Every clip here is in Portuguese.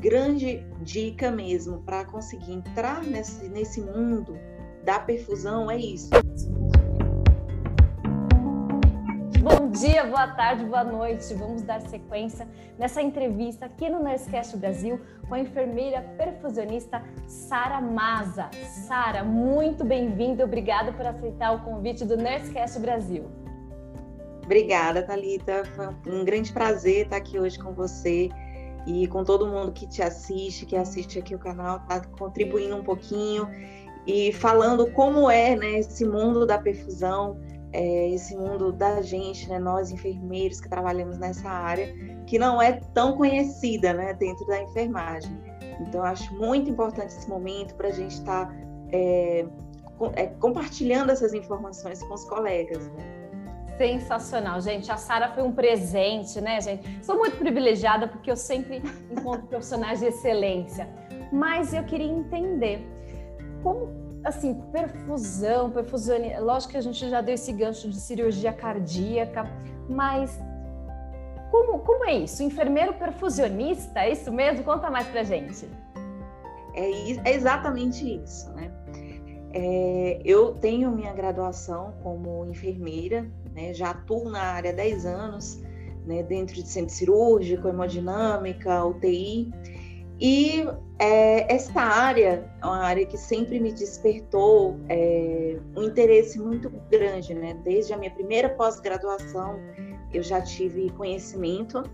grande dica mesmo para conseguir entrar nesse, nesse mundo da perfusão é isso. Bom dia, boa tarde, boa noite. Vamos dar sequência nessa entrevista aqui no Nursecast Brasil com a enfermeira perfusionista Sara Maza. Sara, muito bem-vinda, obrigada por aceitar o convite do Nursecast Brasil. Obrigada, Talita. Foi um grande prazer estar aqui hoje com você e com todo mundo que te assiste, que assiste aqui o canal, tá contribuindo um pouquinho e falando como é, né, esse mundo da perfusão, é, esse mundo da gente, né, nós enfermeiros que trabalhamos nessa área, que não é tão conhecida, né, dentro da enfermagem. Então, acho muito importante esse momento para a gente estar tá, é, é, compartilhando essas informações com os colegas. Né? Sensacional, gente. A Sara foi um presente, né, gente? Sou muito privilegiada porque eu sempre encontro profissionais de excelência. Mas eu queria entender como, assim, perfusão, perfusão. Lógico que a gente já deu esse gancho de cirurgia cardíaca, mas como, como é isso? Enfermeiro perfusionista, é isso mesmo? Conta mais pra gente. É, é exatamente isso, né? É, eu tenho minha graduação como enfermeira né? Já atuo na área há 10 anos, né? dentro de centro cirúrgico, hemodinâmica, UTI. E é, essa área é uma área que sempre me despertou é, um interesse muito grande, né? Desde a minha primeira pós-graduação, eu já tive conhecimento.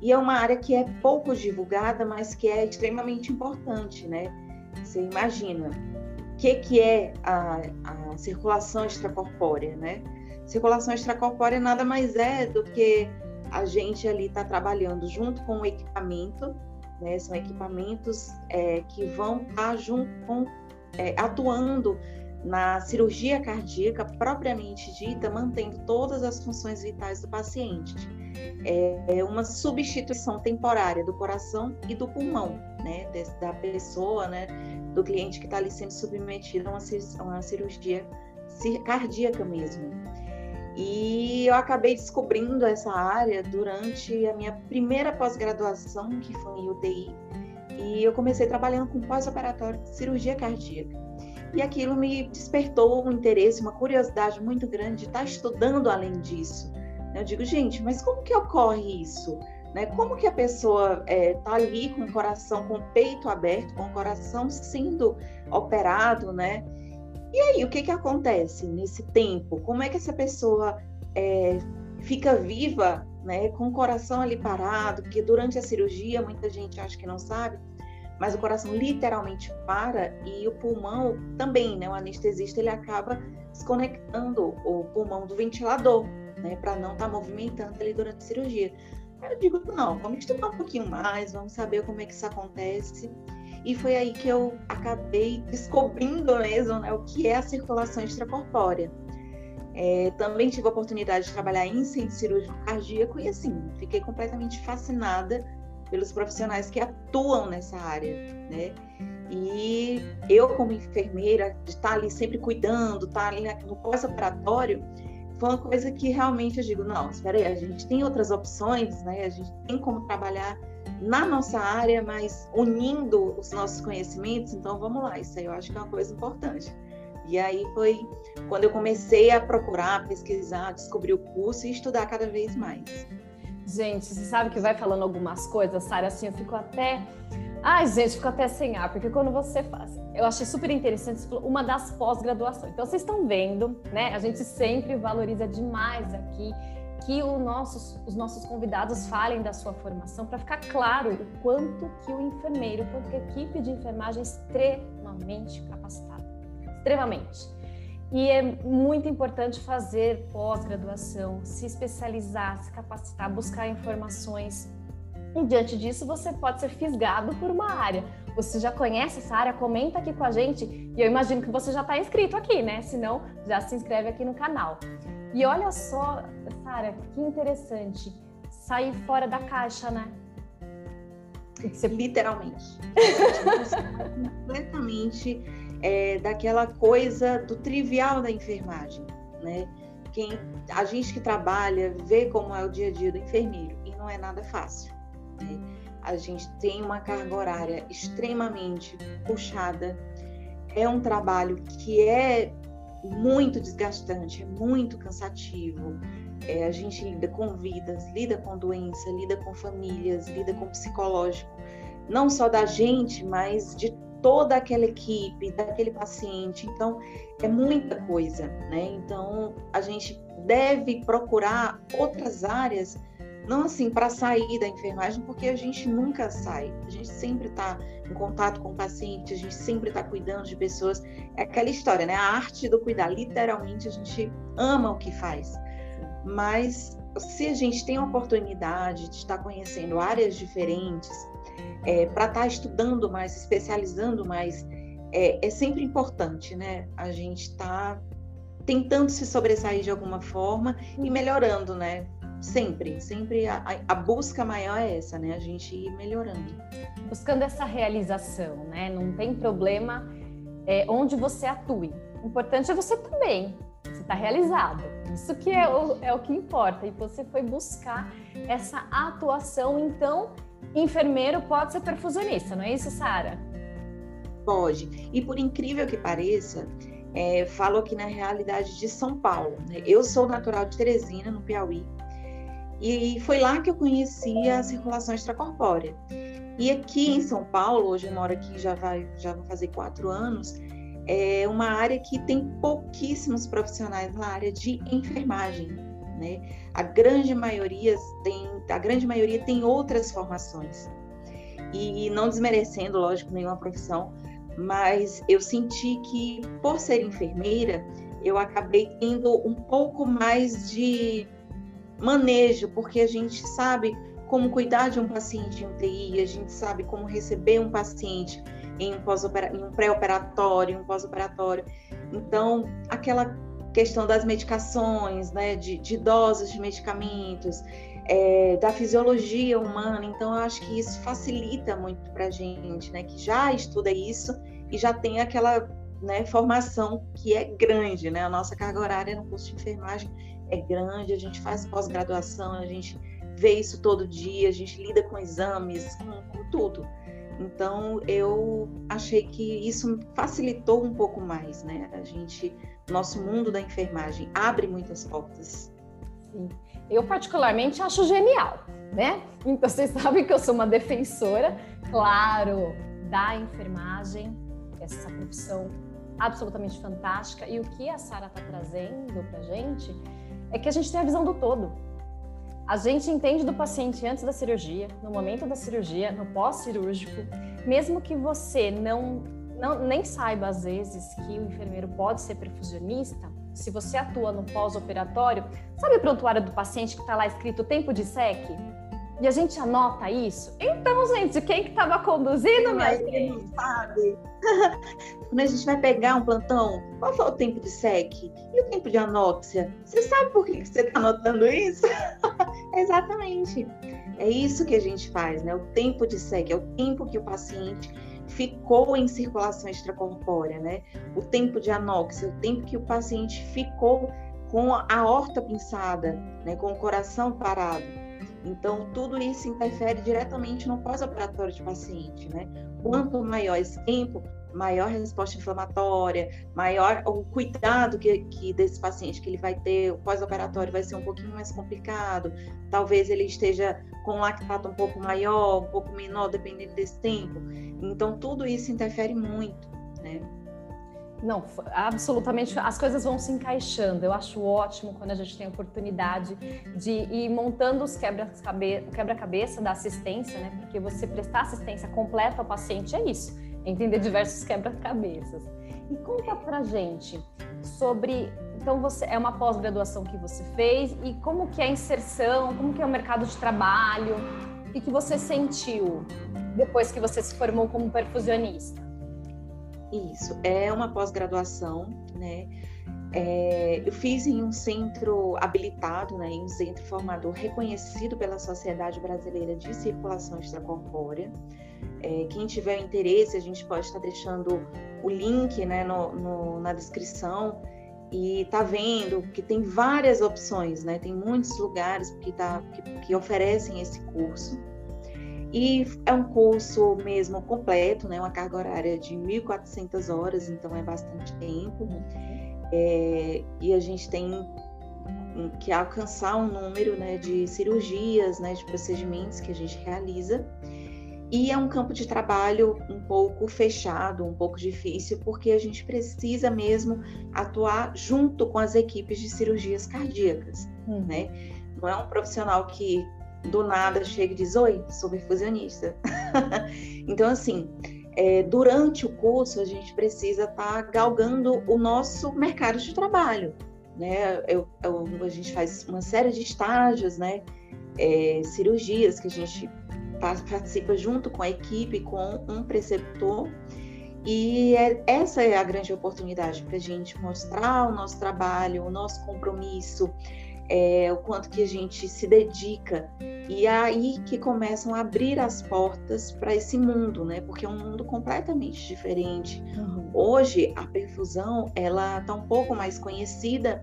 E é uma área que é pouco divulgada, mas que é extremamente importante, né? Você imagina, que, que é a, a circulação extracorpórea, né? Circulação extracorpórea nada mais é do que a gente ali está trabalhando junto com o equipamento, né? São equipamentos é, que vão estar tá junto com, é, atuando na cirurgia cardíaca propriamente dita, mantendo todas as funções vitais do paciente. É uma substituição temporária do coração e do pulmão, né, da pessoa, né, do cliente que está ali sendo submetido a uma cirurgia cardíaca mesmo. E eu acabei descobrindo essa área durante a minha primeira pós-graduação, que foi em UTI, e eu comecei trabalhando com pós-operatório de cirurgia cardíaca. E aquilo me despertou um interesse, uma curiosidade muito grande de estar estudando além disso. Eu digo, gente, mas como que ocorre isso? Né? Como que a pessoa está é, tá ali com o coração, com o peito aberto, com o coração sendo operado, né? E aí, o que, que acontece nesse tempo? Como é que essa pessoa é, fica viva, né, com o coração ali parado? Porque durante a cirurgia, muita gente acha que não sabe, mas o coração literalmente para e o pulmão também, né? O anestesista ele acaba desconectando o pulmão do ventilador, né, para não estar tá movimentando ali durante a cirurgia. Eu digo, não, vamos estudar um pouquinho mais, vamos saber como é que isso acontece. E foi aí que eu acabei descobrindo mesmo né, o que é a circulação extracorpórea. É, também tive a oportunidade de trabalhar em centro cirúrgico cardíaco e assim, fiquei completamente fascinada pelos profissionais que atuam nessa área, né? E eu, como enfermeira, de estar ali sempre cuidando, estar ali no pós-operatório, foi uma coisa que realmente eu digo, não, espera aí, a gente tem outras opções, né? A gente tem como trabalhar na nossa área, mas unindo os nossos conhecimentos, então vamos lá, isso aí eu acho que é uma coisa importante. E aí foi quando eu comecei a procurar, pesquisar, descobrir o curso e estudar cada vez mais. Gente, você sabe que vai falando algumas coisas, Sara, assim, eu fico até. Ai, gente, fico até sem ar, porque quando você faz. Eu achei super interessante uma das pós-graduações. Então, vocês estão vendo, né? A gente sempre valoriza demais aqui que nossos, os nossos convidados falem da sua formação para ficar claro o quanto que o enfermeiro, quanto que a equipe de enfermagem é extremamente capacitada, extremamente. E é muito importante fazer pós-graduação, se especializar, se capacitar, buscar informações. E diante disso, você pode ser fisgado por uma área. Você já conhece essa área? Comenta aqui com a gente. E eu imagino que você já está inscrito aqui, né? Se não, já se inscreve aqui no canal. E olha só, Sara, que interessante. Sair fora da caixa, né? Você... Literalmente. completamente é, daquela coisa do trivial da enfermagem, né? Quem, a gente que trabalha vê como é o dia a dia do enfermeiro e não é nada fácil. Né? a gente tem uma carga horária extremamente puxada. É um trabalho que é muito desgastante, é muito cansativo. É, a gente lida com vidas, lida com doença, lida com famílias, lida com psicológico, não só da gente, mas de toda aquela equipe, daquele paciente. Então, é muita coisa, né? Então, a gente deve procurar outras áreas não assim para sair da enfermagem, porque a gente nunca sai. A gente sempre está em contato com o paciente, a gente sempre está cuidando de pessoas. É aquela história, né? A arte do cuidar. Literalmente a gente ama o que faz. Mas se a gente tem a oportunidade de estar conhecendo áreas diferentes, é, para estar tá estudando mais, especializando mais, é, é sempre importante, né? A gente está tentando se sobressair de alguma forma e melhorando, né? Sempre, sempre a, a, busca maior é essa, né? A gente ir melhorando. Buscando essa realização, né? Não tem problema é, onde você atue. O importante é você também. Você está realizado. Isso que é o, é o que importa. E você foi buscar essa atuação. Então, enfermeiro pode ser perfusionista, não é isso, Sara? Pode. E por incrível que pareça, é, falo aqui na realidade de São Paulo. Né? Eu sou natural de Teresina, no Piauí. E foi lá que eu conheci a circulação extracorpórea. E aqui em São Paulo, hoje eu moro aqui já vai já vou fazer quatro anos, é uma área que tem pouquíssimos profissionais na área de enfermagem, né? A grande maioria tem a grande maioria tem outras formações. E não desmerecendo, lógico, nenhuma profissão, mas eu senti que por ser enfermeira, eu acabei tendo um pouco mais de manejo, porque a gente sabe como cuidar de um paciente em UTI, a gente sabe como receber um paciente em um, um pré-operatório, um pós-operatório. Então, aquela questão das medicações, né, de, de doses de medicamentos, é, da fisiologia humana. Então, eu acho que isso facilita muito para a gente, né, que já estuda isso e já tem aquela né, formação que é grande, né? A nossa carga horária no curso de enfermagem é grande, a gente faz pós-graduação, a gente vê isso todo dia, a gente lida com exames, com, com tudo. Então eu achei que isso facilitou um pouco mais, né? A gente, nosso mundo da enfermagem abre muitas portas. Sim. Eu particularmente acho genial, né? Então vocês sabem que eu sou uma defensora, claro, da enfermagem, essa profissão absolutamente fantástica. E o que a Sara está trazendo para gente é que a gente tem a visão do todo. A gente entende do paciente antes da cirurgia, no momento da cirurgia, no pós-cirúrgico, mesmo que você não, não nem saiba às vezes que o enfermeiro pode ser perfusionista, se você atua no pós-operatório, sabe o prontuário do paciente que está lá escrito tempo de SEC? E a gente anota isso? Então, gente, quem que estava conduzindo, minha gente? sabe. Quando a gente vai pegar um plantão, qual foi o tempo de SEC? E o tempo de anóxia? Você sabe por que você está anotando isso? Exatamente. É isso que a gente faz, né? O tempo de SEC é o tempo que o paciente ficou em circulação extracorpórea, né? O tempo de anóxia, o tempo que o paciente ficou com a horta pinçada, né? Com o coração parado. Então, tudo isso interfere diretamente no pós-operatório de paciente, né? Quanto maior esse tempo, maior resposta inflamatória, maior o cuidado que, que desse paciente que ele vai ter, o pós-operatório vai ser um pouquinho mais complicado, talvez ele esteja com lactato um pouco maior, um pouco menor, dependendo desse tempo. Então, tudo isso interfere muito, né? Não, absolutamente, as coisas vão se encaixando. Eu acho ótimo quando a gente tem a oportunidade de ir montando os quebra-cabeça da assistência, né? Porque você prestar assistência completa ao paciente é isso, entender diversos quebra-cabeças. E conta pra gente sobre, então você é uma pós-graduação que você fez e como que é a inserção, como que é o mercado de trabalho e que você sentiu depois que você se formou como perfusionista. Isso, é uma pós-graduação, né? É, eu fiz em um centro habilitado, né, em um centro formador reconhecido pela Sociedade Brasileira de Circulação Extracorpórea. É, quem tiver interesse, a gente pode estar deixando o link né, no, no, na descrição e tá vendo que tem várias opções, né? Tem muitos lugares que, tá, que, que oferecem esse curso. E é um curso mesmo completo, né? Uma carga horária de 1.400 horas, então é bastante tempo. É, e a gente tem que alcançar um número né, de cirurgias, né, de procedimentos que a gente realiza. E é um campo de trabalho um pouco fechado, um pouco difícil, porque a gente precisa mesmo atuar junto com as equipes de cirurgias cardíacas, uhum. né? Não é um profissional que do nada chega e diz: Oi, sou perfusionista. então, assim, é, durante o curso, a gente precisa estar tá galgando o nosso mercado de trabalho. Né? Eu, eu, a gente faz uma série de estágios, né? É, cirurgias que a gente participa junto com a equipe, com um preceptor. E é, essa é a grande oportunidade para a gente mostrar o nosso trabalho, o nosso compromisso, é, o quanto que a gente se dedica. E é aí que começam a abrir as portas para esse mundo, né? Porque é um mundo completamente diferente. Uhum. Hoje, a perfusão, ela está um pouco mais conhecida,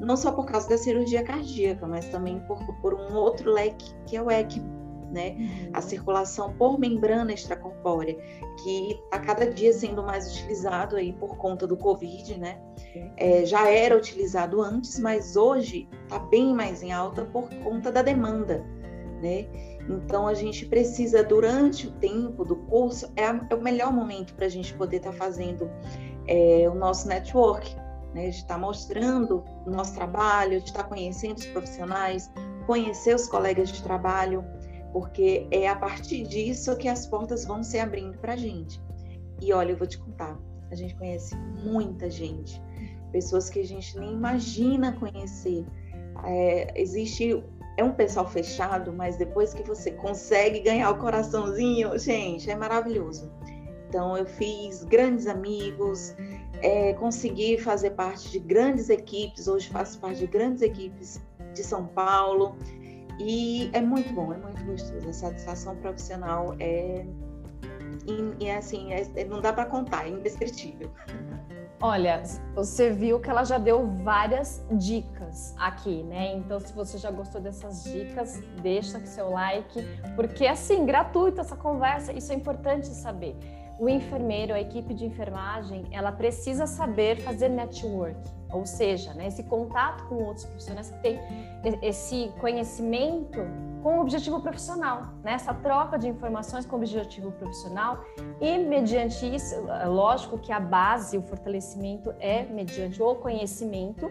não só por causa da cirurgia cardíaca, mas também por, por um outro leque, que é o ECMO né? Uhum. A circulação por membrana extracorpórea, que está cada dia sendo mais utilizado aí por conta do Covid, né? É, já era utilizado antes, mas hoje está bem mais em alta por conta da demanda, né? Então a gente precisa durante o tempo do curso é, a, é o melhor momento para a gente poder estar tá fazendo é, o nosso network, né? De estar tá mostrando o nosso trabalho, de estar tá conhecendo os profissionais, conhecer os colegas de trabalho, porque é a partir disso que as portas vão se abrindo para a gente. E olha, eu vou te contar, a gente conhece muita gente, pessoas que a gente nem imagina conhecer. É, existe é um pessoal fechado, mas depois que você consegue ganhar o coraçãozinho, gente, é maravilhoso. Então, eu fiz grandes amigos, é, consegui fazer parte de grandes equipes, hoje faço parte de grandes equipes de São Paulo. E é muito bom, é muito gostoso. A satisfação profissional é, e, é assim, é, é, não dá para contar, é indescritível. Olha, você viu que ela já deu várias dicas aqui, né? Então, se você já gostou dessas dicas, deixa seu like, porque assim, gratuito essa conversa, isso é importante saber o enfermeiro, a equipe de enfermagem, ela precisa saber fazer network, ou seja, né, esse contato com outros profissionais que tem esse conhecimento com o objetivo profissional, né, essa troca de informações com o objetivo profissional. E mediante isso, é lógico que a base, o fortalecimento é mediante o conhecimento,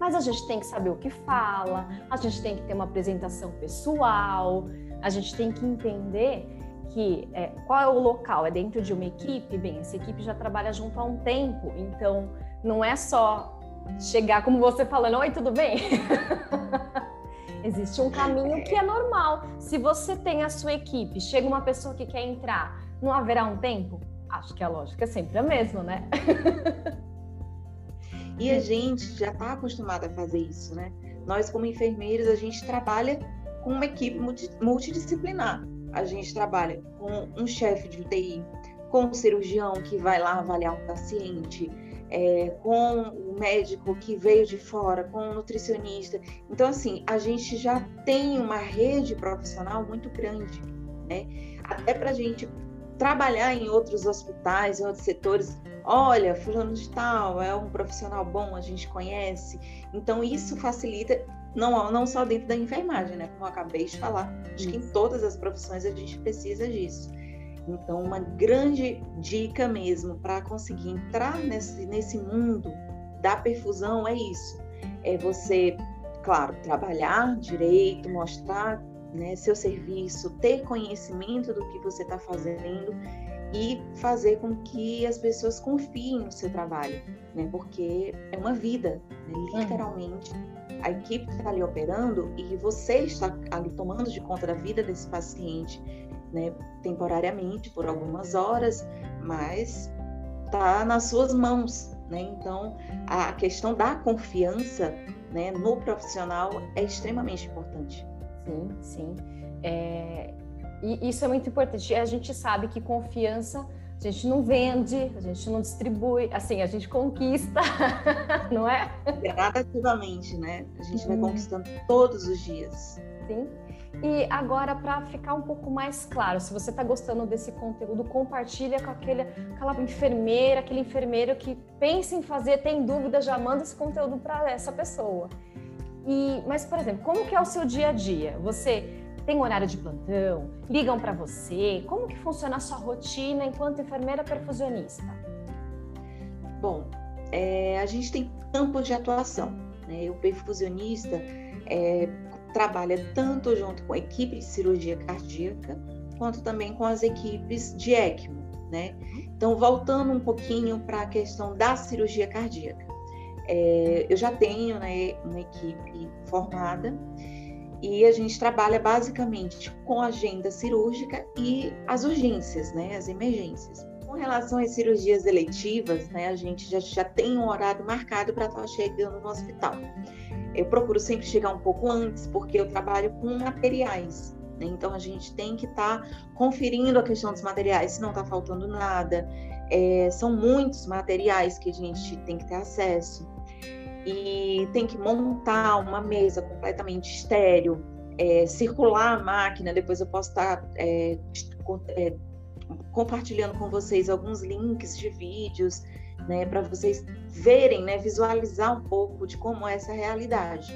mas a gente tem que saber o que fala, a gente tem que ter uma apresentação pessoal, a gente tem que entender que é, qual é o local? É dentro de uma equipe? Bem, essa equipe já trabalha junto há um tempo, então não é só chegar como você falando, oi, tudo bem? Existe um caminho que é normal. Se você tem a sua equipe, chega uma pessoa que quer entrar, não haverá um tempo? Acho que a lógica é sempre a mesma, né? e a gente já está acostumado a fazer isso, né? Nós, como enfermeiros, a gente trabalha com uma equipe multidisciplinar a gente trabalha com um chefe de UTI, com um cirurgião que vai lá avaliar um paciente, é, com o médico que veio de fora, com o nutricionista. Então, assim, a gente já tem uma rede profissional muito grande, né? Até para a gente trabalhar em outros hospitais, em outros setores. Olha, fulano de tal é um profissional bom, a gente conhece. Então, isso facilita não, não só dentro da enfermagem, né? Como eu acabei de falar. Acho que em todas as profissões a gente precisa disso. Então, uma grande dica mesmo para conseguir entrar nesse, nesse mundo da perfusão é isso. É você, claro, trabalhar direito, mostrar né, seu serviço, ter conhecimento do que você está fazendo e fazer com que as pessoas confiem no seu trabalho, né? Porque é uma vida, né? literalmente a equipe está ali operando e você está ali tomando de conta da vida desse paciente, né, temporariamente, por algumas horas, mas está nas suas mãos, né? Então, a questão da confiança, né, no profissional é extremamente importante. Sim, sim. É... E isso é muito importante. A gente sabe que confiança a gente não vende, a gente não distribui, assim, a gente conquista, não é? Gradativamente, né? A gente vai uhum. conquistando todos os dias. Sim. E agora, para ficar um pouco mais claro, se você está gostando desse conteúdo, compartilha com aquele, aquela enfermeira, aquele enfermeiro que pensa em fazer, tem dúvida, já manda esse conteúdo para essa pessoa. E, mas, por exemplo, como que é o seu dia a dia? Você tem horário de plantão? Ligam para você? Como que funciona a sua rotina enquanto enfermeira perfusionista? Bom, é, a gente tem campos de atuação. Né? O perfusionista é, trabalha tanto junto com a equipe de cirurgia cardíaca, quanto também com as equipes de ECMO. Né? Então, voltando um pouquinho para a questão da cirurgia cardíaca. É, eu já tenho né, uma equipe formada e a gente trabalha basicamente com agenda cirúrgica e as urgências, né, as emergências. Com relação às cirurgias eletivas, né, a gente já, já tem um horário marcado para estar chegando no hospital. Eu procuro sempre chegar um pouco antes, porque eu trabalho com materiais. Né? Então a gente tem que estar tá conferindo a questão dos materiais, se não está faltando nada. É, são muitos materiais que a gente tem que ter acesso. E tem que montar uma mesa completamente estéreo, é, circular a máquina. Depois eu posso estar é, é, compartilhando com vocês alguns links de vídeos né, para vocês verem, né, visualizar um pouco de como é essa realidade.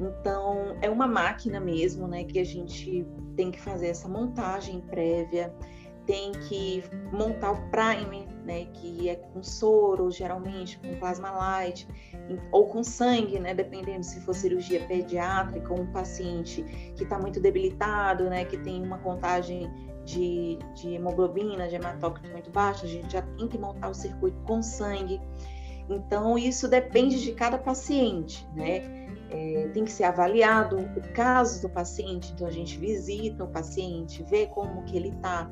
Então, é uma máquina mesmo, né, que a gente tem que fazer essa montagem prévia, tem que montar o primer, né, que é com soro, geralmente com plasma light, ou com sangue, né, dependendo se for cirurgia pediátrica ou um paciente que está muito debilitado, né, que tem uma contagem de, de hemoglobina, de hematócrito muito baixo, a gente já tem que montar o circuito com sangue. Então, isso depende de cada paciente, né? É, tem que ser avaliado o caso do paciente, então a gente visita o paciente, vê como que ele está,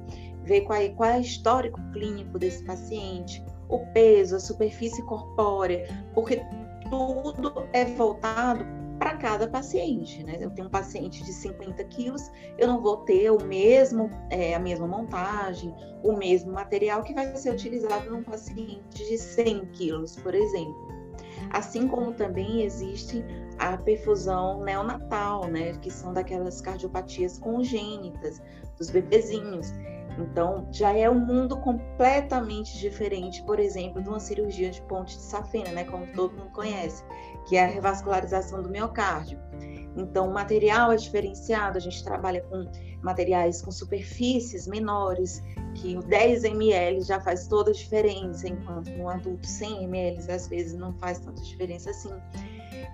vê qual é, qual é o histórico clínico desse paciente, o peso, a superfície corpórea, porque tudo é voltado para cada paciente, né? Eu tenho um paciente de 50 quilos, eu não vou ter o mesmo, é, a mesma montagem, o mesmo material que vai ser utilizado num paciente de 100 quilos, por exemplo. Assim como também existe a perfusão neonatal, né? Que são daquelas cardiopatias congênitas dos bebezinhos. Então, já é um mundo completamente diferente, por exemplo, de uma cirurgia de ponte de safena, né, como todo mundo conhece, que é a revascularização do miocárdio. Então, o material é diferenciado, a gente trabalha com materiais com superfícies menores, que o 10 ml já faz toda a diferença, enquanto no adulto 100 ml às vezes não faz tanta diferença assim.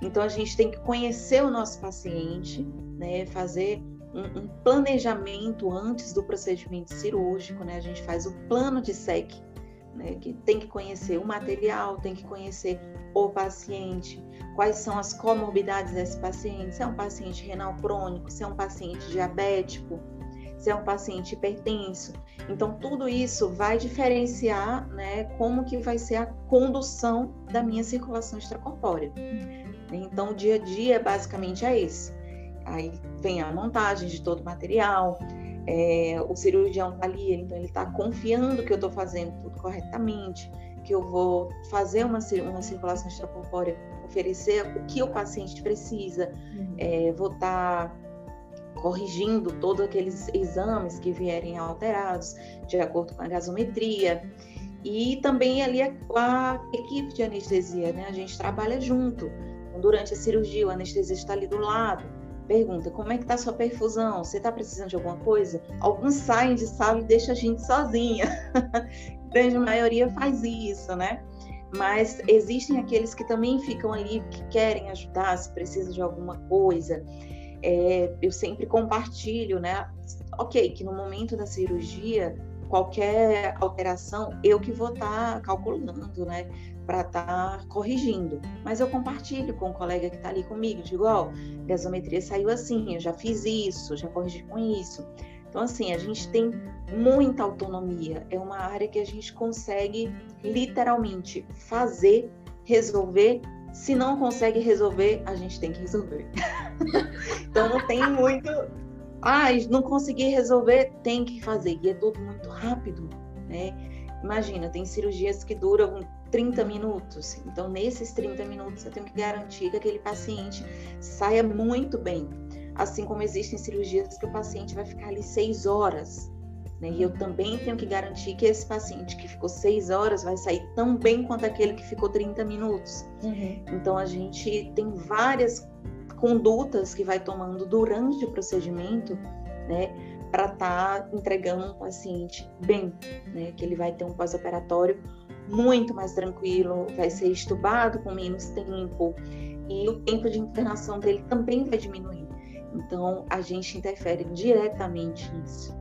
Então, a gente tem que conhecer o nosso paciente, né, fazer um, planejamento antes do procedimento cirúrgico, né? A gente faz o plano de SEC, né? Que tem que conhecer o material, tem que conhecer o paciente, quais são as comorbidades desse paciente, se é um paciente renal crônico, se é um paciente diabético, se é um paciente hipertenso. Então, tudo isso vai diferenciar né, como que vai ser a condução da minha circulação extracorpórea. Então, o dia a dia basicamente é esse. Aí vem a montagem de todo o material, é, o cirurgião está ali, então ele está confiando que eu estou fazendo tudo corretamente, que eu vou fazer uma, uma circulação extracorpórea, oferecer o que o paciente precisa, uhum. é, vou estar tá corrigindo todos aqueles exames que vierem alterados, de acordo com a gasometria. E também ali a, a equipe de anestesia, né? A gente trabalha junto. Então, durante a cirurgia, o anestesista está ali do lado pergunta como é que tá sua perfusão? Você está precisando de alguma coisa? Alguns saem de sala e deixam a gente sozinha. a grande maioria faz isso, né? Mas existem aqueles que também ficam ali, que querem ajudar, se precisa de alguma coisa. É, eu sempre compartilho, né? Ok, que no momento da cirurgia, qualquer alteração, eu que vou estar tá calculando, né? Para estar tá corrigindo. Mas eu compartilho com o colega que está ali comigo, digo, ó, oh, gasometria saiu assim, eu já fiz isso, já corrigi com isso. Então, assim, a gente tem muita autonomia. É uma área que a gente consegue literalmente fazer, resolver. Se não consegue resolver, a gente tem que resolver. então, não tem muito. Ah, não consegui resolver, tem que fazer. E é tudo muito rápido, né? Imagina, tem cirurgias que duram 30 minutos. Então, nesses 30 minutos, eu tenho que garantir que aquele paciente saia muito bem. assim como existem cirurgias que o paciente vai ficar ali seis horas. Né? E eu também tenho que garantir que esse paciente que ficou seis horas vai sair tão bem quanto aquele que ficou 30 minutos. Uhum. Então a gente tem várias condutas que vai tomando durante o procedimento, né? Para estar tá entregando um paciente bem, né? Que ele vai ter um pós-operatório muito mais tranquilo, vai ser estubado com menos tempo e o tempo de internação dele também vai diminuir. Então, a gente interfere diretamente nisso.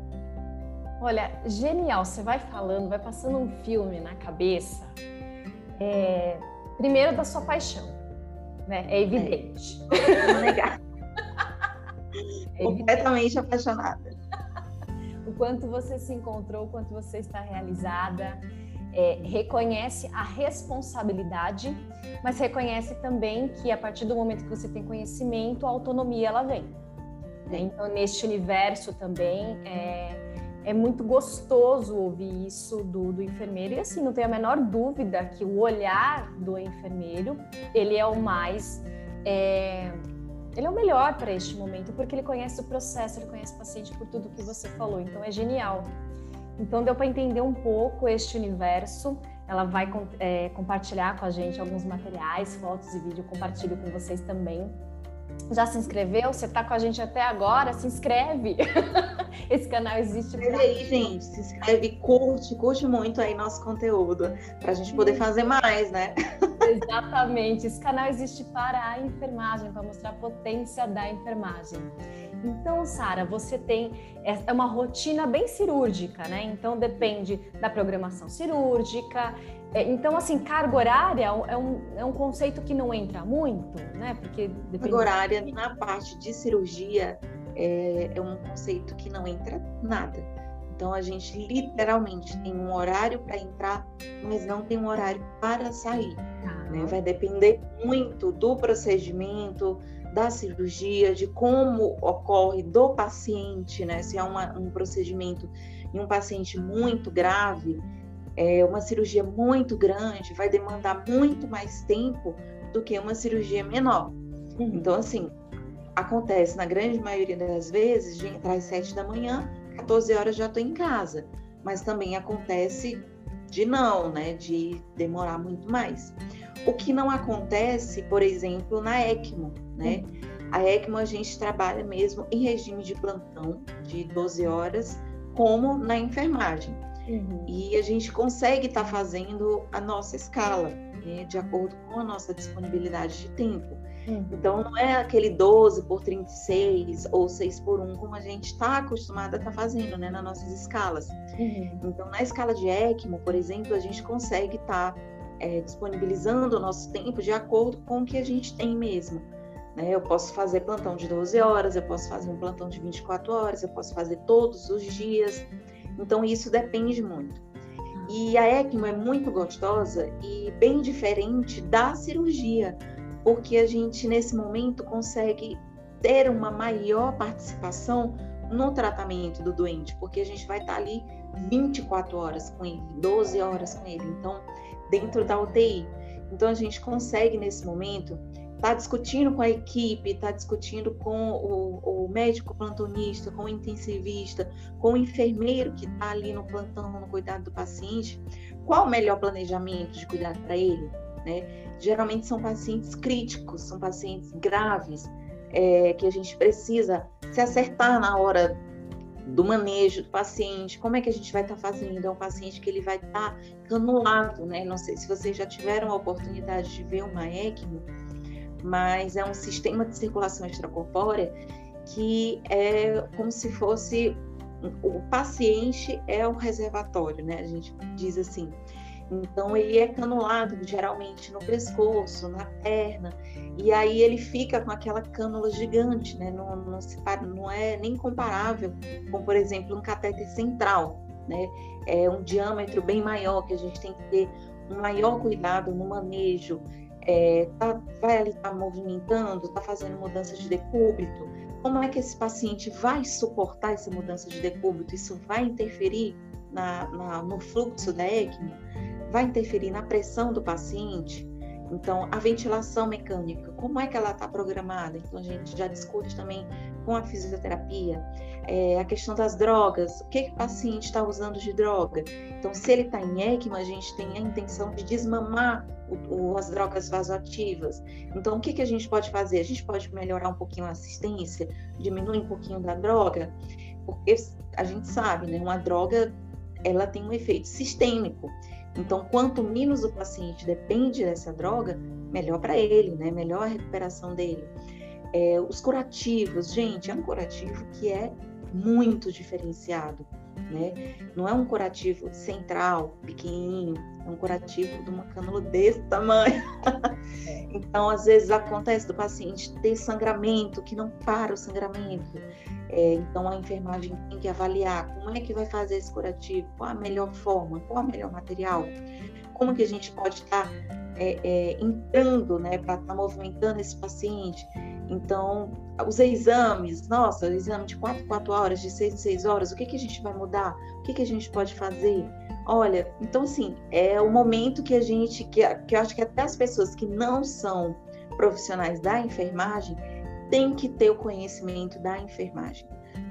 Olha, genial. Você vai falando, vai passando um filme na cabeça. É, primeiro da sua paixão, né? É evidente. É. É Completamente apaixonada. o quanto você se encontrou, o quanto você está realizada. É, reconhece a responsabilidade, mas reconhece também que a partir do momento que você tem conhecimento, a autonomia ela vem. Né? Então, neste universo também é, é muito gostoso ouvir isso do, do, enfermeiro e assim não tenho a menor dúvida que o olhar do enfermeiro ele é o mais é, ele é o melhor para este momento porque ele conhece o processo ele conhece o paciente por tudo que você falou então é genial então deu para entender um pouco este universo ela vai é, compartilhar com a gente alguns materiais fotos e vídeo compartilho com vocês também já se inscreveu? Você está com a gente até agora? Se inscreve! Esse canal existe. Inscreve aí, gente. Se inscreve, curte, curte muito aí nosso conteúdo, para a gente poder fazer mais, né? Exatamente. Esse canal existe para a enfermagem, para mostrar a potência da enfermagem. Então, Sara, você tem é, é uma rotina bem cirúrgica, né? Então depende da programação cirúrgica, é, então, assim, carga horária é um, é um conceito que não entra muito, né? Porque depende... Carga horária na parte de cirurgia é, é, um conceito que não entra nada. Então, a gente literalmente tem um horário para entrar, mas não tem um horário para sair. Ah. Né? Vai depender muito do procedimento, da cirurgia, de como ocorre do paciente, né? Se é uma, um procedimento em um paciente muito grave, é uma cirurgia muito grande vai demandar muito mais tempo do que uma cirurgia menor. Uhum. Então, assim, acontece na grande maioria das vezes de entrar às 7 da manhã, 14 horas já estou em casa. Mas também acontece de não, né? De demorar muito mais. O que não acontece, por exemplo, na ECMO, né? A ECMO a gente trabalha mesmo em regime de plantão de 12 horas, como na enfermagem. Uhum. E a gente consegue estar tá fazendo a nossa escala, né, de acordo com a nossa disponibilidade de tempo. Uhum. Então, não é aquele 12 por 36 ou 6 por 1, como a gente está acostumado a estar tá fazendo né, nas nossas escalas. Uhum. Então, na escala de ECMO, por exemplo, a gente consegue estar tá, é, disponibilizando o nosso tempo de acordo com o que a gente tem mesmo. Né? Eu posso fazer plantão de 12 horas, eu posso fazer um plantão de 24 horas, eu posso fazer todos os dias. Então, isso depende muito. E a ECMO é muito gostosa e bem diferente da cirurgia, porque a gente, nesse momento, consegue ter uma maior participação no tratamento do doente, porque a gente vai estar ali 24 horas com ele, 12 horas com ele, então, dentro da UTI. Então, a gente consegue, nesse momento, está discutindo com a equipe, está discutindo com o, o, médico plantonista, com o intensivista, com o enfermeiro que está ali no plantão, no cuidado do paciente, qual o melhor planejamento de cuidado para ele? Né? Geralmente são pacientes críticos, são pacientes graves, é, que a gente precisa se acertar na hora do manejo do paciente, como é que a gente vai estar tá fazendo? É um paciente que ele vai estar tá canulado, né? Não sei se vocês já tiveram a oportunidade de ver uma ECMO, mas é um sistema de circulação extracorpórea que é como se fosse o paciente é o reservatório, né? A gente diz assim. Então ele é canulado geralmente no pescoço, na perna, e aí ele fica com aquela cânula gigante, né? Não, não, se, não é nem comparável com, por exemplo, um catéter central, né? É um diâmetro bem maior que a gente tem que ter um maior cuidado no manejo é, tá, vai ali tá movimentando, está fazendo mudança de decúbito, como é que esse paciente vai suportar essa mudança de decúbito? Isso vai interferir na, na, no fluxo da ECMO? Vai interferir na pressão do paciente? Então, a ventilação mecânica, como é que ela está programada? Então, a gente já discute também com a fisioterapia, é, a questão das drogas, o que, que o paciente está usando de droga. Então, se ele está em ECMO, a gente tem a intenção de desmamar o, o, as drogas vasoativas. Então, o que, que a gente pode fazer? A gente pode melhorar um pouquinho a assistência, diminuir um pouquinho da droga, porque a gente sabe, né, uma droga ela tem um efeito sistêmico. Então, quanto menos o paciente depende dessa droga, melhor para ele, né? Melhor a recuperação dele. É, os curativos, gente, é um curativo que é muito diferenciado, né? Não é um curativo central, pequenininho, um curativo de uma cânula desse tamanho. É. então, às vezes acontece do paciente ter sangramento, que não para o sangramento. É, então, a enfermagem tem que avaliar como é que vai fazer esse curativo, qual a melhor forma, qual o melhor material, como que a gente pode estar é, é, entrando né, para estar movimentando esse paciente. Então, os exames, nossa, o exame de 4 4 horas, de 6 em 6 horas, o que, que a gente vai mudar? O que, que a gente pode fazer? Olha, então, assim, é o momento que a gente, que, que eu acho que até as pessoas que não são profissionais da enfermagem, tem que ter o conhecimento da enfermagem,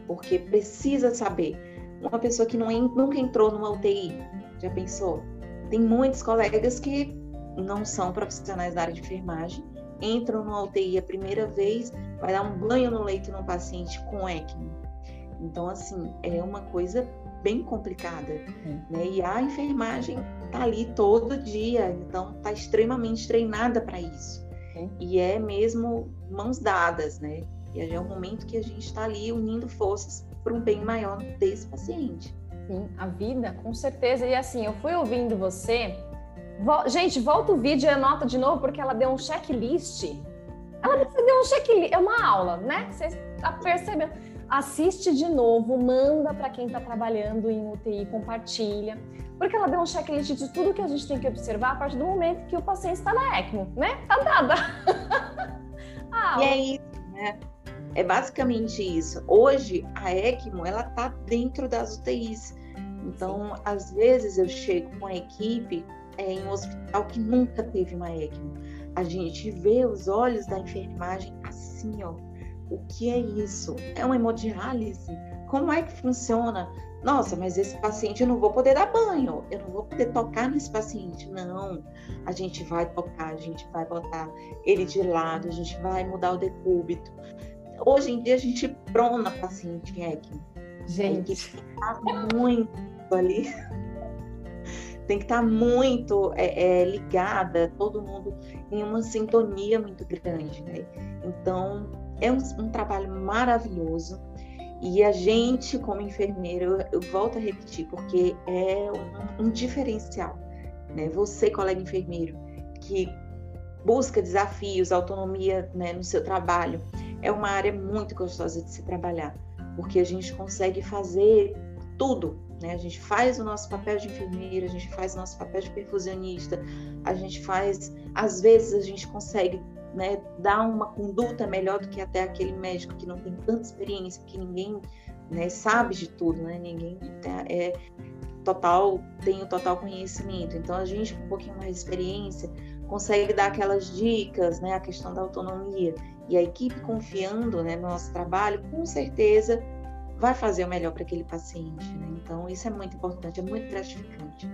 porque precisa saber. Uma pessoa que não, nunca entrou numa UTI, já pensou? Tem muitos colegas que não são profissionais da área de enfermagem, entram numa UTI a primeira vez, vai dar um banho no leito num paciente com ECMO. Então, assim, é uma coisa bem complicada, né? E a enfermagem tá ali todo dia, então tá extremamente treinada para isso. E é mesmo mãos dadas, né? E é um momento que a gente está ali unindo forças para um bem maior desse paciente. Sim, a vida, com certeza. E assim, eu fui ouvindo você. Gente, volta o vídeo e anota de novo, porque ela deu um checklist. Ela deu um checklist, é uma aula, né? Você está percebendo. Assiste de novo, manda para quem está trabalhando em UTI, compartilha porque ela deu um checklist de tudo que a gente tem que observar a partir do momento que o paciente está na ECMO, né? Tá dada. ah, e é isso, né? É basicamente isso. Hoje, a ECMO, ela tá dentro das UTIs. Então, Sim. às vezes eu chego com a equipe é, em um hospital que nunca teve uma ECMO. A gente vê os olhos da enfermagem assim, ó. O que é isso? É uma hemodiálise? Como é que funciona? Nossa, mas esse paciente eu não vou poder dar banho, eu não vou poder tocar nesse paciente. Não, a gente vai tocar, a gente vai botar ele de lado, a gente vai mudar o decúbito. Hoje em dia a gente prona paciente em ECMO. Gente. Tem que estar muito ali. Tem que estar muito é, é, ligada, todo mundo em uma sintonia muito grande. Né? Então, é um, um trabalho maravilhoso e a gente, como enfermeiro, eu, volto a repetir, porque é um, um diferencial. Né? Você, colega enfermeiro, que busca desafios, autonomia né, no seu trabalho, é uma área muito gostosa de se trabalhar, porque a gente consegue fazer tudo. Né? A gente faz o nosso papel de enfermeira, a gente faz o nosso papel de perfusionista, a gente faz, às vezes a gente consegue né, dar uma conduta melhor do que até aquele médico que não tem tanta experiência, que ninguém né, sabe de tudo, né? Ninguém é total tem o total conhecimento. Então a gente com um pouquinho mais de experiência consegue dar aquelas dicas, né? A questão da autonomia e a equipe confiando, né, no nosso trabalho, com certeza vai fazer o melhor para aquele paciente. Né? Então isso é muito importante, é muito gratificante.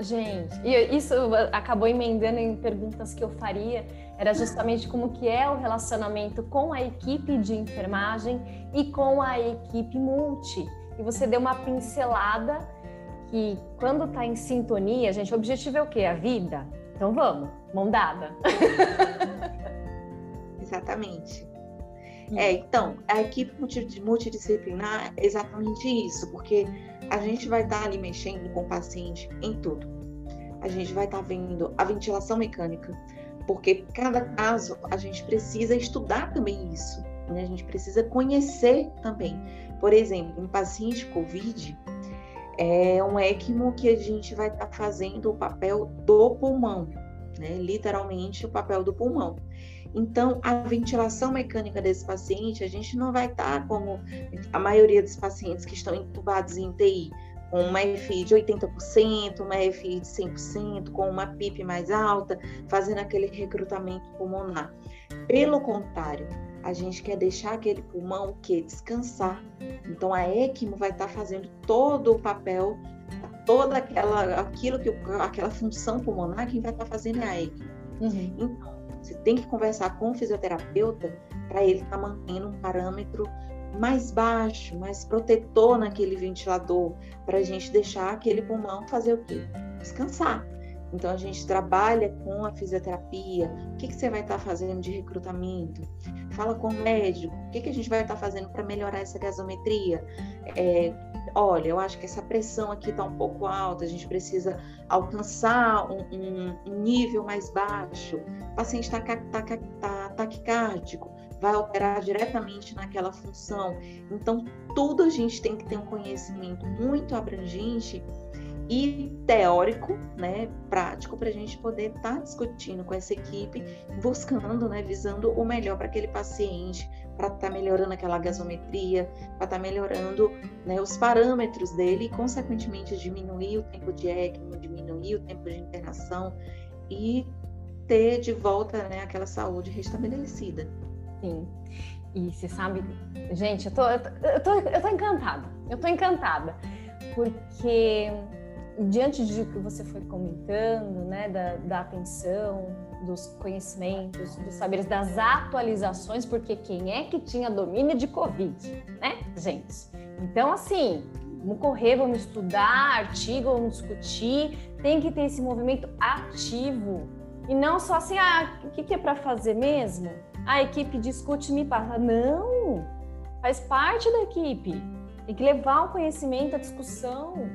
Gente, e isso acabou emendando em perguntas que eu faria, era justamente como que é o relacionamento com a equipe de enfermagem e com a equipe multi. E você deu uma pincelada que quando está em sintonia, gente, o objetivo é o quê? A vida? Então vamos, mão dada. Exatamente. É, então, a equipe multidisciplinar é exatamente isso, porque a gente vai estar ali mexendo com o paciente em tudo. A gente vai estar vendo a ventilação mecânica, porque cada caso a gente precisa estudar também isso, né? a gente precisa conhecer também. Por exemplo, um paciente COVID é um ECMO que a gente vai estar fazendo o papel do pulmão, né? literalmente o papel do pulmão. Então, a ventilação mecânica desse paciente, a gente não vai estar como a maioria dos pacientes que estão entubados em UTI, com uma FI de 80%, uma FI de 100%, com uma PIP mais alta, fazendo aquele recrutamento pulmonar. Pelo contrário, a gente quer deixar aquele pulmão o quê? Descansar. Então a ECMO vai estar tá fazendo todo o papel, toda aquela aquilo que aquela função pulmonar quem vai estar tá fazendo é a ECMO. Uhum. Então, você tem que conversar com o fisioterapeuta para ele estar tá mantendo um parâmetro mais baixo, mais protetor naquele ventilador, para a gente deixar aquele pulmão fazer o quê? Descansar. Então a gente trabalha com a fisioterapia. O que, que você vai estar fazendo de recrutamento? Fala com o médico. O que, que a gente vai estar fazendo para melhorar essa gasometria? É, olha, eu acho que essa pressão aqui está um pouco alta. A gente precisa alcançar um, um, nível mais baixo. O paciente está tá, tá, taquicárdico vai operar diretamente naquela função. Então, tudo a gente tem que ter um conhecimento muito abrangente e teórico, né, prático, para a gente poder estar tá discutindo com essa equipe, buscando, né, visando o melhor para aquele paciente, para estar tá melhorando aquela gasometria, para estar tá melhorando né, os parâmetros dele e, consequentemente, diminuir o tempo de ECMO, diminuir o tempo de internação e ter de volta né, aquela saúde restabelecida. Sim. E você sabe, gente, eu tô, eu tô, eu tô, encantada. Eu tô encantada. Porque diante de que você foi comentando, né, da, da atenção, dos conhecimentos, dos saberes, das atualizações, porque quem é que tinha domínio de Covid, né, gente? Então, assim, vamos correr, vamos estudar artigo, vamos discutir, tem que ter esse movimento ativo e não só assim, ah, o que, que é para fazer mesmo? A equipe discute e me passa. Não! Faz parte da equipe. Tem que levar o conhecimento, a discussão.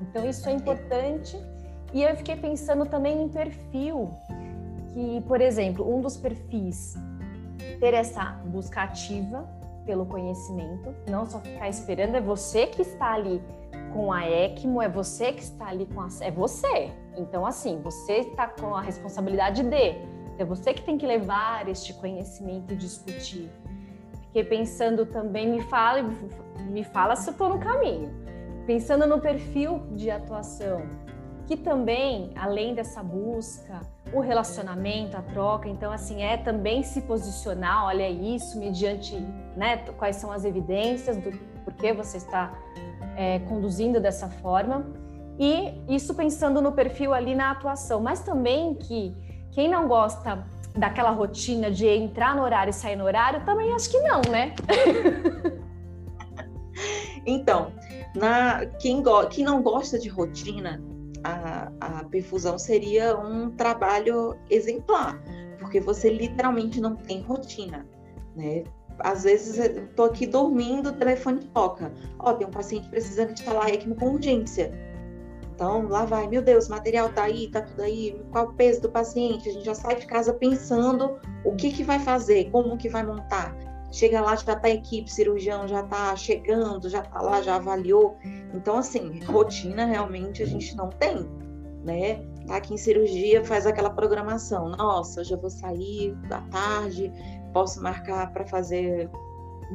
Então, isso é importante. E eu fiquei pensando também em perfil, que, por exemplo, um dos perfis ter essa busca ativa pelo conhecimento, não só ficar esperando, é você que está ali com a ECMO, é você que está ali com a. É você. Então, assim, você está com a responsabilidade de. É você que tem que levar este conhecimento e discutir. Fiquei pensando também, me fala, me fala se eu estou no caminho. Pensando no perfil de atuação, que também, além dessa busca, o relacionamento, a troca, então assim é também se posicionar, olha isso, mediante, né, quais são as evidências do porquê você está é, conduzindo dessa forma e isso pensando no perfil ali na atuação, mas também que quem não gosta daquela rotina de entrar no horário e sair no horário, também acho que não, né? então, na, quem, go, quem não gosta de rotina, a, a perfusão seria um trabalho exemplar, porque você literalmente não tem rotina, né? Às vezes eu tô aqui dormindo, o telefone toca. Ó, tem um paciente precisando instalar ECMO com urgência então, lá vai, meu Deus, material tá aí, tá tudo aí, qual o peso do paciente? A gente já sai de casa pensando o que que vai fazer, como que vai montar. Chega lá, já tá a equipe, cirurgião já tá chegando, já tá lá, já avaliou. Então, assim, rotina realmente a gente não tem, né? Tá aqui em cirurgia, faz aquela programação. Nossa, já vou sair da tarde, posso marcar para fazer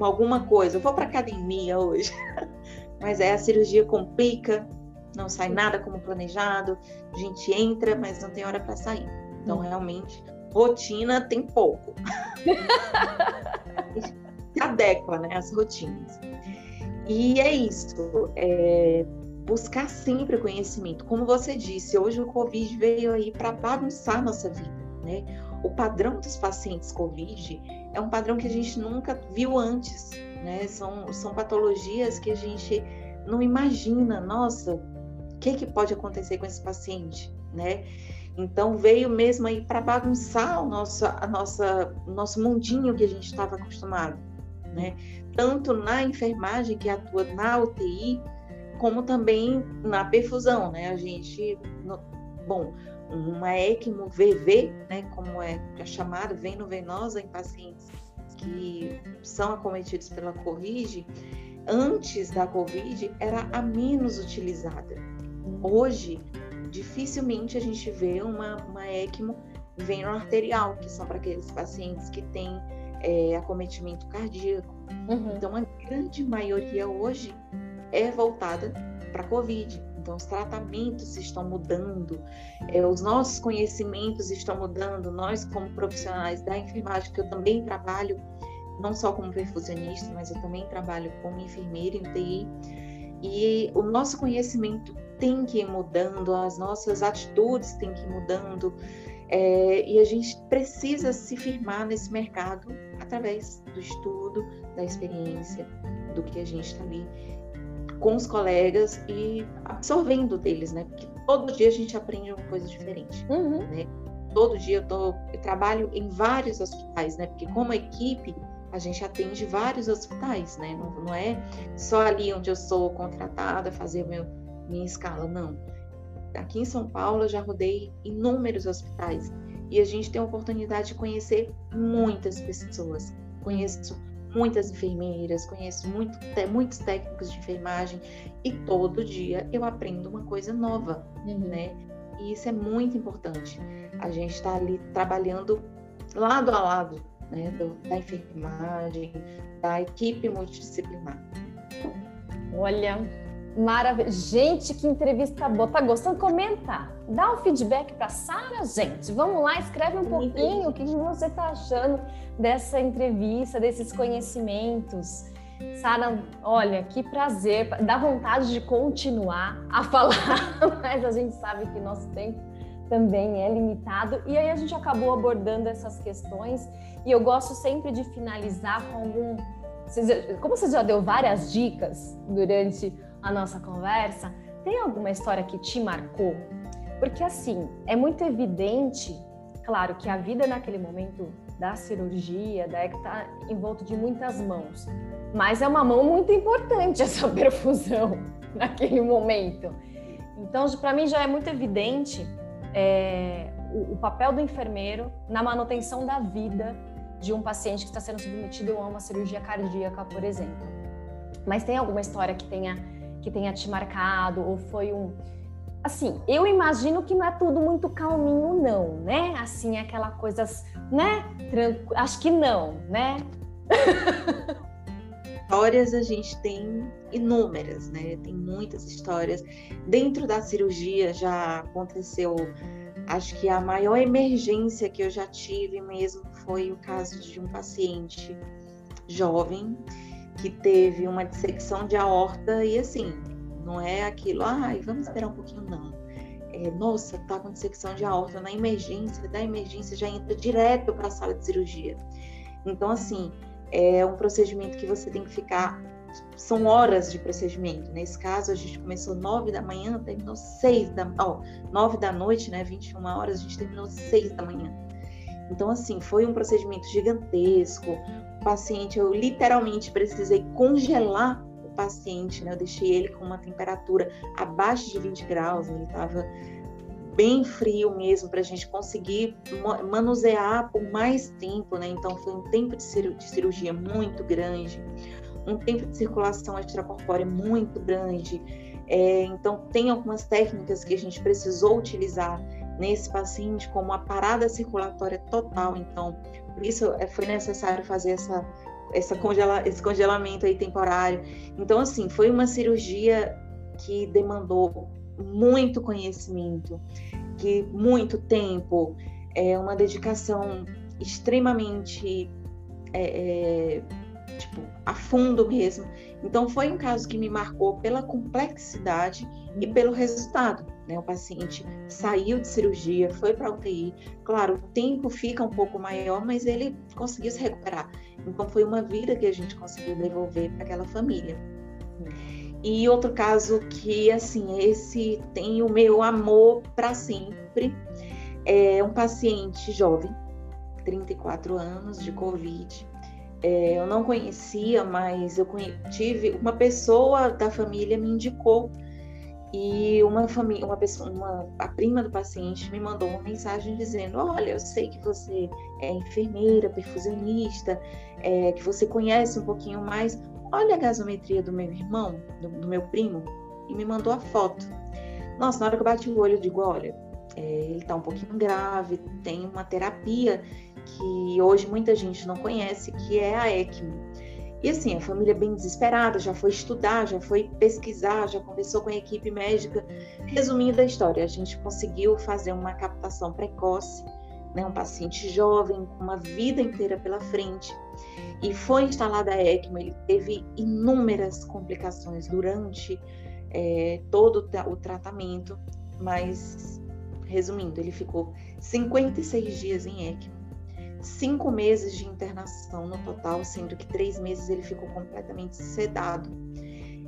alguma coisa. Eu vou para academia hoje. Mas é a cirurgia complica, não sai nada como planejado, a gente entra, mas não tem hora para sair. Então, hum. realmente, rotina tem pouco. Se adequa, né, às rotinas. E é isso, é buscar sempre conhecimento. Como você disse, hoje o Covid veio aí para bagunçar nossa vida, né? O padrão dos pacientes Covid é um padrão que a gente nunca viu antes, né? São, são patologias que a gente não imagina, nossa, que, que pode acontecer com esse paciente, né? Então veio mesmo aí para bagunçar o nosso, a nossa, nosso mundinho que a gente estava acostumado, né? Tanto na enfermagem que atua na UTI, como também na perfusão, né? A gente, no, bom, uma ECMO VV, né? Como é, é chamada, veno-venosa em pacientes que são acometidos pela COVID, antes da COVID era a menos utilizada. Hoje, dificilmente a gente vê uma, uma ECMO veno arterial, que são para aqueles pacientes que têm é, acometimento cardíaco. Uhum. Então, a grande maioria hoje é voltada para COVID. Então, os tratamentos estão mudando, é, os nossos conhecimentos estão mudando. Nós, como profissionais da enfermagem, que eu também trabalho, não só como perfusionista, mas eu também trabalho como enfermeira em UTI. E o nosso conhecimento tem que ir mudando, as nossas atitudes têm que ir mudando, é, e a gente precisa se firmar nesse mercado através do estudo, da experiência, do que a gente está ali com os colegas e absorvendo deles, né? Porque todo dia a gente aprende uma coisa diferente, uhum. né? Todo dia eu, tô, eu trabalho em vários hospitais, né? Porque como equipe a gente atende vários hospitais, né? Não, não é só ali onde eu sou contratada fazer meu, minha escala, não. Aqui em São Paulo eu já rodei inúmeros hospitais e a gente tem a oportunidade de conhecer muitas pessoas. Conheço muitas enfermeiras, conheço muito, muitos técnicos de enfermagem e todo dia eu aprendo uma coisa nova, uhum. né? E isso é muito importante. A gente está ali trabalhando lado a lado, né, do, da enfermagem, da equipe multidisciplinar. Olha, Maravilha. Gente, que entrevista boa. Tá gostando? Comenta. Dá um feedback para Sara, gente. Vamos lá, escreve um pouquinho o que você está achando dessa entrevista, desses conhecimentos. Sara, olha, que prazer. Dá vontade de continuar a falar, mas a gente sabe que nosso tempo também é limitado. E aí a gente acabou abordando essas questões. E eu gosto sempre de finalizar com algum. Como você já deu várias dicas durante a nossa conversa, tem alguma história que te marcou? Porque assim, é muito evidente, claro, que a vida naquele momento da cirurgia, da ECTA, está envolto de muitas mãos. Mas é uma mão muito importante essa perfusão naquele momento. Então, para mim já é muito evidente é, o, o, papel do enfermeiro na manutenção da vida de um paciente que está sendo submetido a uma cirurgia cardíaca, por exemplo. Mas tem alguma história que tenha que tenha te marcado ou foi um assim, eu imagino que não é tudo muito calminho não, né? Assim, aquela coisa, né? Tranqu... Acho que não, né? Histórias a gente tem inúmeras, né? Tem muitas histórias. Dentro da cirurgia já aconteceu, acho que a maior emergência que eu já tive mesmo foi o caso de um paciente jovem que teve uma dissecção de aorta e assim, não é aquilo, ai, vamos esperar um pouquinho, não. É, nossa, tá com dissecção de aorta na emergência, da emergência já entra direto para a sala de cirurgia. Então, assim, é um procedimento que você tem que ficar. São horas de procedimento. Nesse caso, a gente começou 9 da manhã, terminou 6 da. Ó, 9 da noite, né? 21 horas, a gente terminou 6 da manhã. Então, assim, foi um procedimento gigantesco, paciente, eu literalmente precisei congelar o paciente, né? Eu deixei ele com uma temperatura abaixo de 20 graus, ele estava bem frio mesmo para a gente conseguir manusear por mais tempo, né? Então foi um tempo de cirurgia muito grande, um tempo de circulação extracorpórea muito grande. É, então tem algumas técnicas que a gente precisou utilizar nesse paciente, como a parada circulatória total. Então isso é, foi necessário fazer essa, essa congela, esse congelamento aí temporário. Então, assim, foi uma cirurgia que demandou muito conhecimento, que muito tempo, é uma dedicação extremamente é, é, tipo, a fundo mesmo. Então, foi um caso que me marcou pela complexidade e pelo resultado. Né? O paciente saiu de cirurgia, foi para UTI. Claro, o tempo fica um pouco maior, mas ele conseguiu se recuperar. Então, foi uma vida que a gente conseguiu devolver para aquela família. E outro caso que, assim, esse tem o meu amor para sempre, é um paciente jovem, 34 anos, de Covid, é, eu não conhecia, mas eu tive uma pessoa da família me indicou e uma família, uma pessoa, uma, a prima do paciente me mandou uma mensagem dizendo: Olha, eu sei que você é enfermeira, perfusionista, é, que você conhece um pouquinho mais. Olha a gasometria do meu irmão, do, do meu primo, e me mandou a foto. Nossa, na hora que eu bati o olho, eu digo: Olha, é, ele está um pouquinho grave, tem uma terapia que hoje muita gente não conhece, que é a ECMO. E assim, a família bem desesperada, já foi estudar, já foi pesquisar, já conversou com a equipe médica. Resumindo a história, a gente conseguiu fazer uma captação precoce, né, um paciente jovem, com uma vida inteira pela frente. e foi instalada a ECMO, ele teve inúmeras complicações durante é, todo o tratamento, mas resumindo, ele ficou 56 dias em ECMO, cinco meses de internação no total, sendo que três meses ele ficou completamente sedado.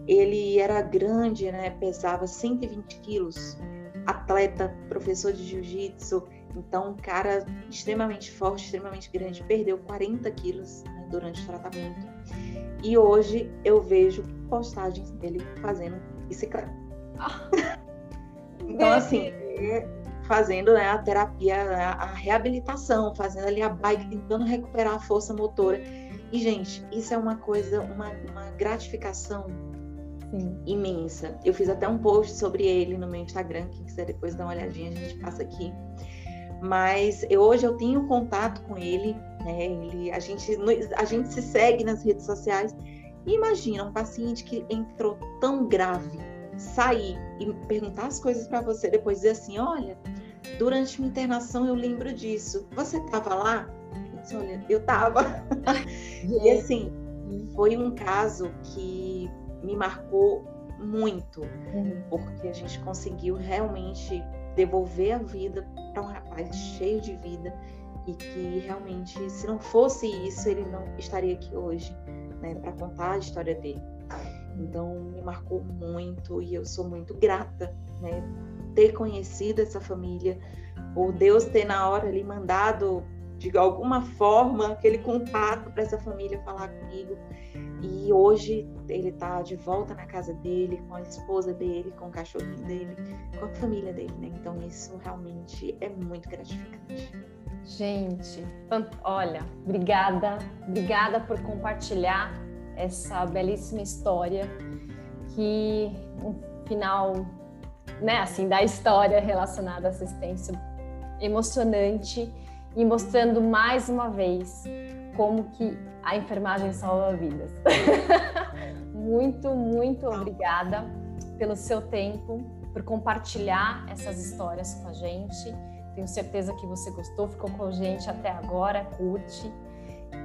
Ele era grande, né? pesava 120 quilos, atleta, professor de jiu-jitsu, então um cara extremamente forte, extremamente grande, perdeu 40 quilos né, durante o tratamento. E hoje eu vejo postagens dele fazendo bicicleta. Ah. então, assim, é fazendo né, a terapia, a, reabilitação, fazendo ali a bike, tentando recuperar a força motora. E, gente, isso é uma coisa, uma, uma gratificação Sim. imensa. Eu fiz até um post sobre ele no meu Instagram, quem quiser depois dar uma olhadinha, a gente passa aqui. Mas eu, hoje eu tenho contato com ele, né? Ele, a, gente, a gente se segue nas redes sociais. E imagina um paciente que entrou tão grave, sair e perguntar as coisas para você, depois dizer assim: olha, durante minha internação eu lembro disso. Você estava lá? Eu disse, olha, eu estava. e assim, foi um caso que me marcou muito, uhum. porque a gente conseguiu realmente devolver a vida para um rapaz cheio de vida e que realmente, se não fosse isso, ele não estaria aqui hoje, né, para contar a história dele. Então, me marcou muito e eu sou muito grata, né, ter conhecido essa família, por Deus ter na hora ali mandado de alguma forma aquele contato para essa família falar comigo. E hoje ele está de volta na casa dele, com a esposa dele, com o cachorrinho dele, com a família dele, né? Então isso realmente é muito gratificante. Gente, olha, obrigada, obrigada por compartilhar essa belíssima história que um final, né, assim, da história relacionada à assistência emocionante e mostrando mais uma vez como que a enfermagem salva vidas. muito, muito obrigada pelo seu tempo, por compartilhar essas histórias com a gente. Tenho certeza que você gostou, ficou com a gente até agora, curte.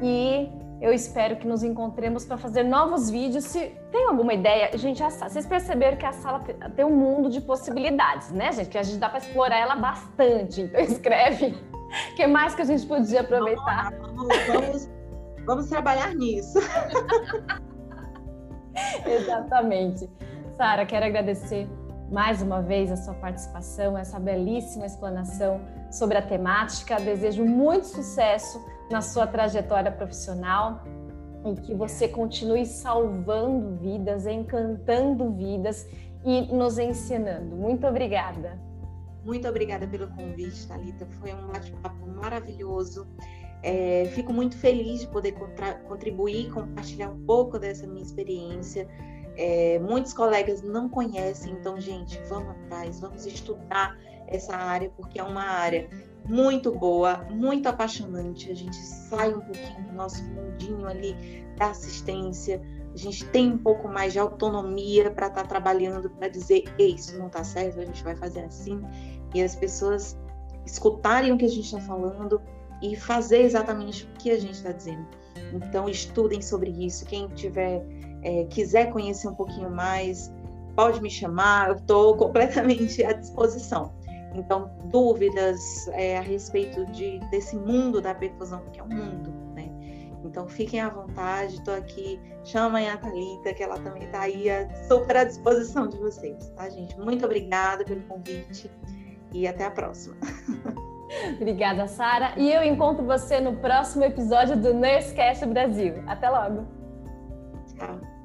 E eu espero que nos encontremos para fazer novos vídeos. Se tem alguma ideia, gente, vocês perceberam que a sala tem um mundo de possibilidades, né, gente? Que a gente dá para explorar ela bastante. Então escreve o que mais que a gente podia aproveitar. Vamos, vamos, vamos trabalhar nisso. Exatamente. Sara, quero agradecer mais uma vez a sua participação, essa belíssima explanação sobre a temática. Desejo muito sucesso na sua trajetória profissional e que você continue salvando vidas, encantando vidas e nos ensinando. Muito obrigada. Muito obrigada pelo convite, Thalita. Foi um bate-papo maravilhoso. É, fico muito feliz de poder contribuir, compartilhar um pouco dessa minha experiência. É, muitos colegas não conhecem, então, gente, vamos atrás, vamos estudar essa área, porque é uma área muito boa, muito apaixonante. A gente sai um pouquinho do nosso mundinho ali da assistência, a gente tem um pouco mais de autonomia para estar tá trabalhando, para dizer, Ei, isso não está certo, a gente vai fazer assim, e as pessoas escutarem o que a gente está falando e fazer exatamente o que a gente está dizendo. Então, estudem sobre isso. Quem tiver, é, quiser conhecer um pouquinho mais, pode me chamar, eu estou completamente à disposição. Então, dúvidas é, a respeito de, desse mundo da perfusão, que é um mundo, né? Então, fiquem à vontade, estou aqui. Chamem a Thalita, que ela também está aí super à disposição de vocês, tá, gente? Muito obrigada pelo convite e até a próxima. Obrigada, Sara. E eu encontro você no próximo episódio do Nursecast Brasil. Até logo. Tchau.